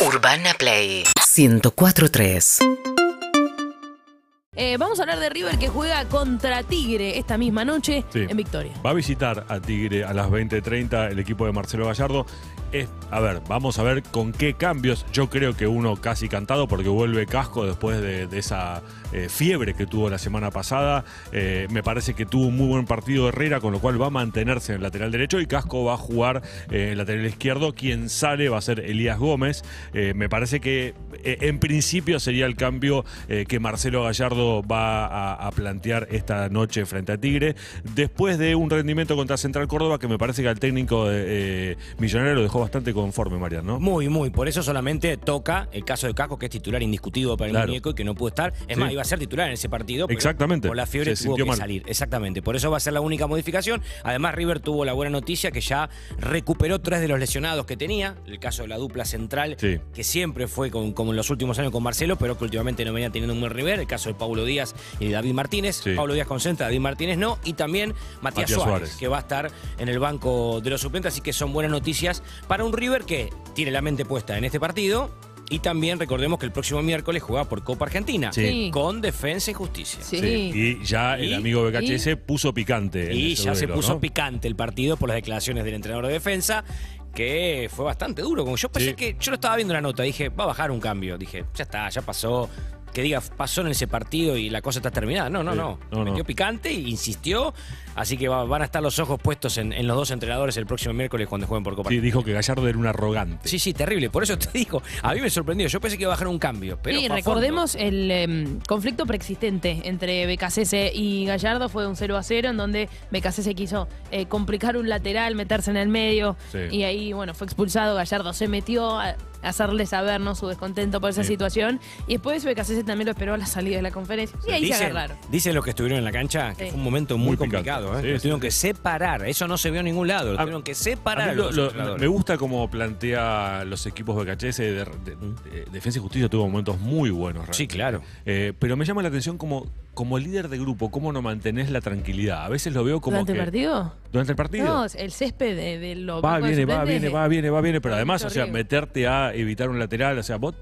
Urbana Play 1043. Eh, vamos a hablar de River que juega contra Tigre esta misma noche Sí. en Victoria. Va a visitar a Tigre a las 20:30 el equipo de Marcelo Gallardo. Es, a ver, vamos a ver con qué cambios. Yo creo que uno casi cantado porque vuelve Casco después de, de esa eh, fiebre que tuvo la semana pasada. Eh, me parece que tuvo un muy buen partido Herrera, con lo cual va a mantenerse en el lateral derecho y Casco va a jugar eh, en el lateral izquierdo. Quien sale va a ser Elías Gómez. Me parece que en principio sería el cambio que Marcelo Gallardo va a, a plantear esta noche frente a Tigre. Después de un rendimiento contra Central Córdoba que me parece que al técnico de, eh, millonario lo dejó bastante conforme, Marian, ¿no? Muy, muy. Por eso solamente toca el caso de Casco, que es titular indiscutido para el Claro. muñeco y que no pudo estar. Es Sí. más, iba a ser titular en ese partido. pero Exactamente. Por la fiebre Se tuvo que mal. salir. Exactamente. Por eso va a ser la única modificación. Además, River tuvo la buena noticia que ya recuperó tres de los lesionados que tenía. El caso de la dupla central, Sí. que siempre fue con- como en los últimos años con Marcelo, pero que últimamente no venía teniendo un buen River. El caso de Paulo Díaz y David Martínez. Sí. Paulo Díaz concentra, David Martínez no. Y también Matías, Matías Suárez, Suárez. que va a estar en el banco de los suplentes. Así que son buenas noticias para un River que tiene la mente puesta en este partido. Y también recordemos que el próximo miércoles juega por Copa Argentina. Sí. Con Defensa y Justicia. Sí. Sí, Y ya el Y- amigo BKHS puso picante. Y ya se puso ¿no? picante el partido por las declaraciones del entrenador de defensa, que fue bastante duro. Como yo pensé Sí. que, yo lo estaba viendo en la nota, dije, va a bajar un cambio. Dije, ya está, ya pasó. Que diga, pasó en ese partido y la cosa está terminada. No, no, Sí. no. No, no. Metió picante e insistió. Así que va- van a estar los ojos puestos en, en los dos entrenadores el próximo miércoles cuando jueguen por Copa. Sí, dijo que Gallardo era un arrogante. Sí, sí, terrible. Por eso te digo, a mí me sorprendió. Yo pensé que iba a bajar un cambio. Pero Sí, recordemos el em, conflicto preexistente entre Becasese y Gallardo fue un 0 a 0 en donde Becasese quiso eh, complicar un lateral, meterse en el medio Sí. y ahí bueno fue expulsado, Gallardo se metió a hacerle saber ¿no? su descontento por esa Sí. situación y después Becasese también lo esperó a la salida de la conferencia y ahí se agarraron. dicen los que estuvieron en la cancha que Sí. fue un momento muy, complicado. ¿eh? Sí, sí, tuvieron sí. que separar. Eso no se vio en ningún lado. Lo tuvieron que separar. a lo- los lo- entrenadores. me gusta cómo plantea los equipos BKHS. De, de- de- Defensa y Justicia tuvo momentos muy buenos. Sí, realmente. claro. Eh, pero me llama la atención como, como líder de grupo, cómo no mantenés la tranquilidad. A veces lo veo como ¿Durante que... el partido? ¿Durante el partido? No, el césped de, de lo Va, viene, va, viene, va, viene, va, viene, pero además, o sea, meterte a evitar un lateral, o sea, vos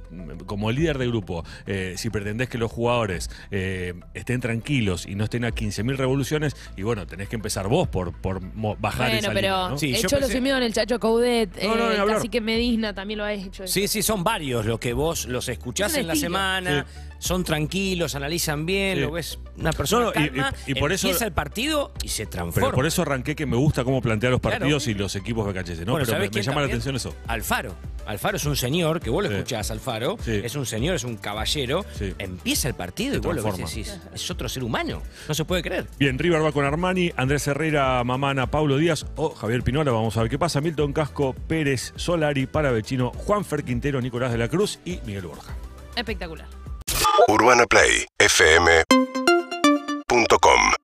como líder de grupo, eh, si pretendés que los jugadores eh, estén tranquilos y no estén a 15.000 revoluciones, y bueno, tenés que empezar vos por, por bajar Bueno, esa pero línea, ¿no? Sí, el Cholo Simeone, el Chacho Coudet, No, no, eh, hablar. Cacique Medina también lo ha hecho. Sí, sí, son varios los que vos los escuchás en la semana, son tranquilos, analizan bien, Sí. lo ves una persona No, y- calma, y- y por eso- empieza el partido y se transforma. Pero por eso arranqué que me gusta cómo plantea los Claro. partidos y los equipos BKHS, ¿no? Bueno, pero ¿sabés me, llama la atención eso. Alfaro. Alfaro es un señor, que vos lo Sí. escuchás, Alfaro. Sí. Es un señor, es un caballero. Sí. Empieza el partido Se y vos lo transforma. decís, es otro ser humano. No se puede creer. Bien, River va con Armani, Andrés Herrera, Mamana, Paulo Díaz o Javier Pinola. Vamos a ver qué pasa. Milton Casco, Pérez, Solari, Paravechino, Juanfer Quintero, Nicolás de la Cruz y Miguel Borja. Espectacular. Urbana Play fm.com gmail.com.